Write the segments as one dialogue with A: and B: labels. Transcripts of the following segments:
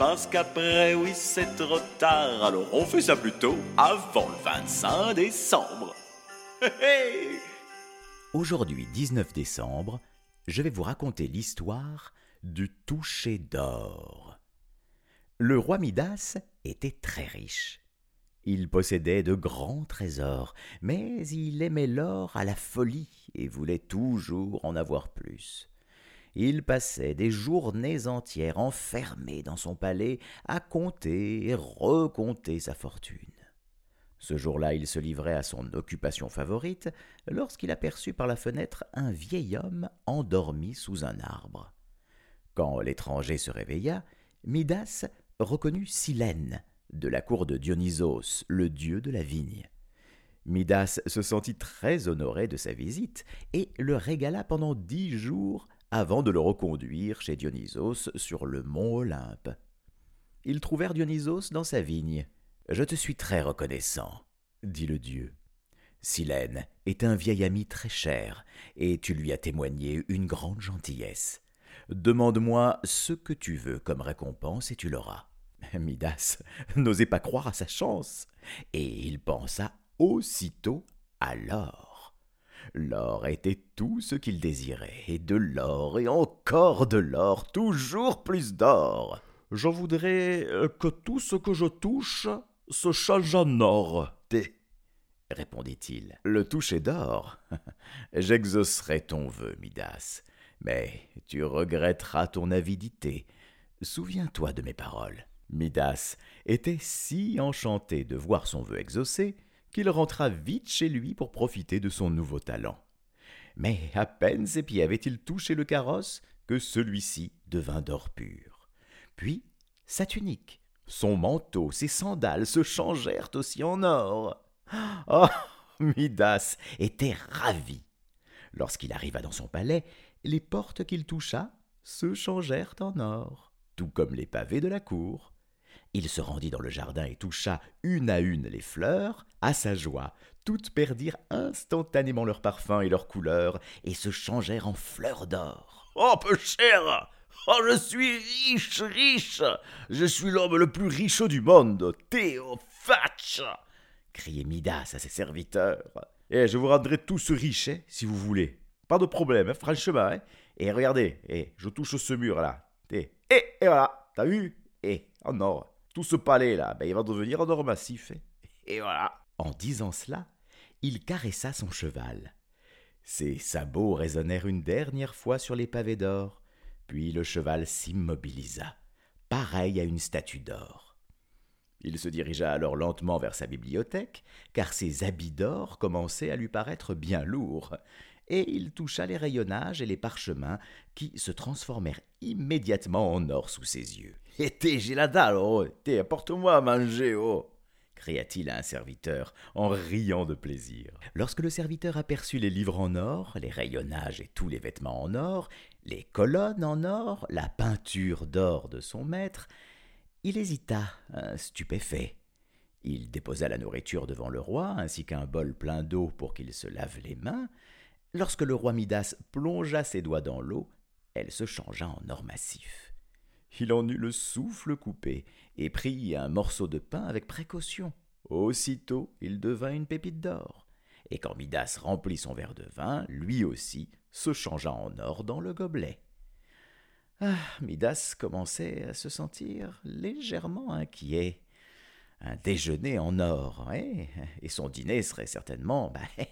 A: Parce qu'après, oui, c'est trop tard. Alors on fait ça plutôt avant le 25 décembre.
B: Aujourd'hui 19 décembre, je vais vous raconter l'histoire du toucher d'or. Le roi Midas était très riche. Il possédait de grands trésors, mais il aimait l'or à la folie et voulait toujours en avoir plus. Il passait des journées entières enfermé dans son palais à compter et recompter sa fortune. Ce jour-là, il se livrait à son occupation favorite lorsqu'il aperçut par la fenêtre un vieil homme endormi sous un arbre. Quand l'étranger se réveilla, Midas reconnut Silène, de la cour de Dionysos, le dieu de la vigne. Midas se sentit très honoré de sa visite et le régala pendant dix jours avant de le reconduire chez Dionysos sur le mont Olympe. Ils trouvèrent Dionysos dans sa vigne. Je te suis très reconnaissant, dit le dieu. Silène est un vieil ami très cher, et tu lui as témoigné une grande gentillesse. Demande-moi ce que tu veux comme récompense et tu l'auras. Midas n'osait pas croire à sa chance, et il pensa aussitôt à l'or. L'or était tout ce qu'il désirait, et de l'or, et encore de l'or, toujours plus d'or.
C: Je voudrais euh, que tout ce que je touche se change en or.
B: Té, répondit-il. Le toucher d'or J'exaucerai ton vœu, Midas, mais tu regretteras ton avidité. Souviens-toi de mes paroles. Midas était si enchanté de voir son vœu exaucé qu'il rentra vite chez lui pour profiter de son nouveau talent. Mais à peine ses pieds avaient-ils touché le carrosse que celui-ci devint d'or pur. Puis sa tunique, son manteau, ses sandales se changèrent aussi en or. Oh. Midas était ravi. Lorsqu'il arriva dans son palais, les portes qu'il toucha se changèrent en or, tout comme les pavés de la cour. Il se rendit dans le jardin et toucha une à une les fleurs. À sa joie, toutes perdirent instantanément leur parfum et leur couleur et se changèrent en fleurs d'or.
C: Oh, peu cher Oh, je suis riche, riche Je suis l'homme le plus riche du monde, Théophach
B: criait Midas à ses serviteurs.
C: Et eh, je vous rendrai tout ce riche, si vous voulez. Pas de problème, hein, franchement. Hein. Et regardez, et je touche ce mur-là. Et, et, voilà, t'as vu? Et en or. Tout ce palais-là, ben, il va devenir un or massif. Et voilà.
B: En disant cela, il caressa son cheval. Ses sabots résonnèrent une dernière fois sur les pavés d'or, puis le cheval s'immobilisa, pareil à une statue d'or. Il se dirigea alors lentement vers sa bibliothèque, car ses habits d'or commençaient à lui paraître bien lourds, et il toucha les rayonnages et les parchemins qui se transformèrent immédiatement en or sous ses yeux.
C: Et j'ai la dalle, oh, t'es, apporte-moi à manger, oh
B: cria-t-il à un serviteur, en riant de plaisir. Lorsque le serviteur aperçut les livres en or, les rayonnages et tous les vêtements en or, les colonnes en or, la peinture d'or de son maître, il hésita, stupéfait. Il déposa la nourriture devant le roi, ainsi qu'un bol plein d'eau pour qu'il se lave les mains. Lorsque le roi Midas plongea ses doigts dans l'eau, elle se changea en or massif. Il en eut le souffle coupé, et prit un morceau de pain avec précaution. Aussitôt il devint une pépite d'or. Et quand Midas remplit son verre de vin, lui aussi se changea en or dans le gobelet. Ah, Midas commençait à se sentir légèrement inquiet. Un déjeuner en or, hein, et son dîner serait certainement ben,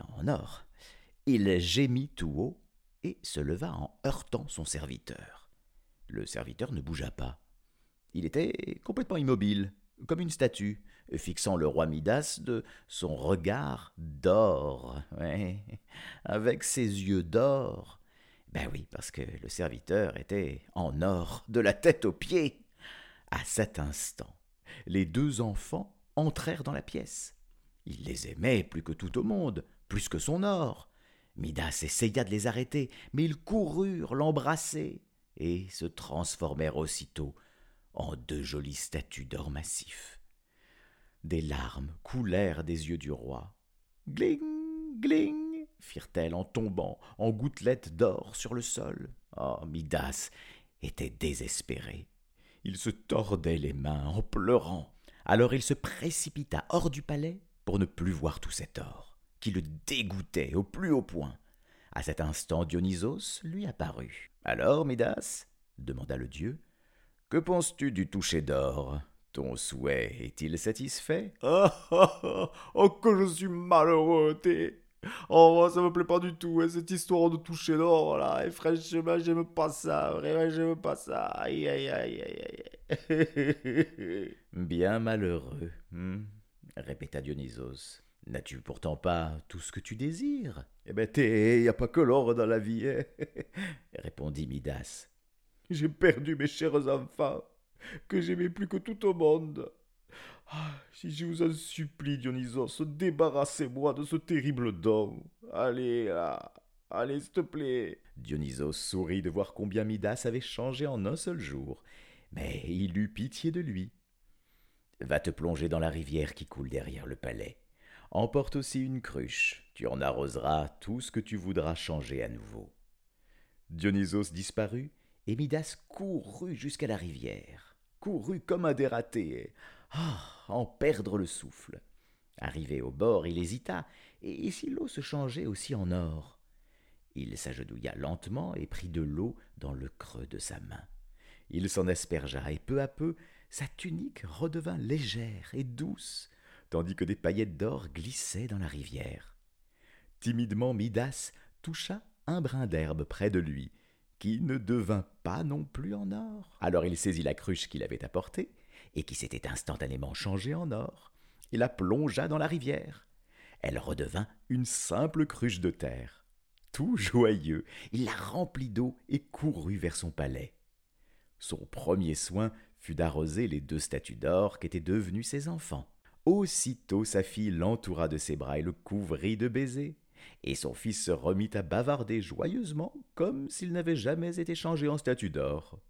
B: en or. Il gémit tout haut et se leva en heurtant son serviteur. Le serviteur ne bougea pas. Il était complètement immobile, comme une statue, fixant le roi Midas de son regard d'or. avec ses yeux d'or. Ben oui, parce que le serviteur était en or de la tête aux pieds. À cet instant, les deux enfants entrèrent dans la pièce. Il les aimait plus que tout au monde, plus que son or. Midas essaya de les arrêter, mais ils coururent l'embrasser et se transformèrent aussitôt en deux jolies statues d'or massif. Des larmes coulèrent des yeux du roi. Gling, gling, firent-elles en tombant en gouttelettes d'or sur le sol. Oh, Midas était désespéré. Il se tordait les mains en pleurant. Alors il se précipita hors du palais pour ne plus voir tout cet or, qui le dégoûtait au plus haut point. À cet instant, Dionysos lui apparut. Alors, Midas demanda le dieu, que penses-tu du toucher d'or? Ton souhait est-il satisfait?
C: Ah, ah, ah, oh, que je suis malheureux, t'es. Oh, ça me plaît pas du tout, hein, cette histoire de toucher d'or, là. Et franchement, j'aime pas ça. Vraiment, j'aime pas ça. Aïe, aïe, aïe, aïe,
B: aïe. Bien malheureux. Hmm répéta Dionysos. N'as-tu pourtant pas tout ce que tu désires?
C: Eh ben, t'es, y a pas que l'or dans la vie, hein
B: répondit Midas.
C: J'ai perdu mes chers enfants, que j'aimais plus que tout au monde. Ah, si je vous en supplie, Dionysos, débarrassez-moi de ce terrible don. Allez, là, allez, s'il te plaît.
B: Dionysos sourit de voir combien Midas avait changé en un seul jour, mais il eut pitié de lui Va te plonger dans la rivière qui coule derrière le palais. Emporte aussi une cruche, tu en arroseras tout ce que tu voudras changer à nouveau. Dionysos disparut, et Midas courut jusqu'à la rivière, courut comme un dératé, ah, en perdre le souffle. Arrivé au bord, il hésita, et si l'eau se changeait aussi en or? Il s'agenouilla lentement et prit de l'eau dans le creux de sa main. Il s'en aspergea, et peu à peu sa tunique redevint légère et douce, tandis que des paillettes d'or glissaient dans la rivière. Timidement Midas toucha un brin d'herbe près de lui, qui ne devint pas non plus en or. Alors il saisit la cruche qu'il avait apportée, et qui s'était instantanément changée en or, et la plongea dans la rivière. Elle redevint une simple cruche de terre. Tout joyeux, il la remplit d'eau et courut vers son palais. Son premier soin fut d'arroser les deux statues d'or qu'étaient devenus ses enfants. Aussitôt sa fille l'entoura de ses bras et le couvrit de baisers, et son fils se remit à bavarder joyeusement comme s'il n'avait jamais été changé en statue d'or.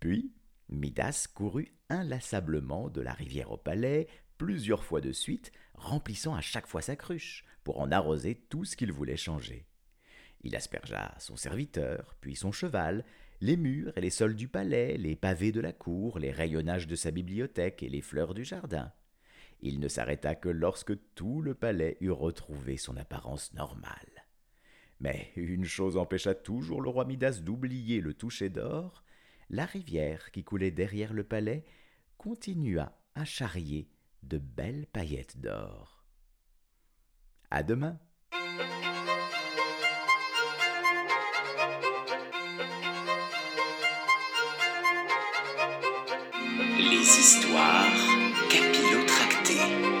B: Puis Midas courut inlassablement de la rivière au palais plusieurs fois de suite, remplissant à chaque fois sa cruche, pour en arroser tout ce qu'il voulait changer. Il aspergea son serviteur, puis son cheval, les murs et les sols du palais, les pavés de la cour, les rayonnages de sa bibliothèque et les fleurs du jardin. Il ne s'arrêta que lorsque tout le palais eut retrouvé son apparence normale. Mais une chose empêcha toujours le roi Midas d'oublier le toucher d'or, la rivière qui coulait derrière le palais continua à charrier de belles paillettes d'or. À demain.
D: Les histoires. Yeah.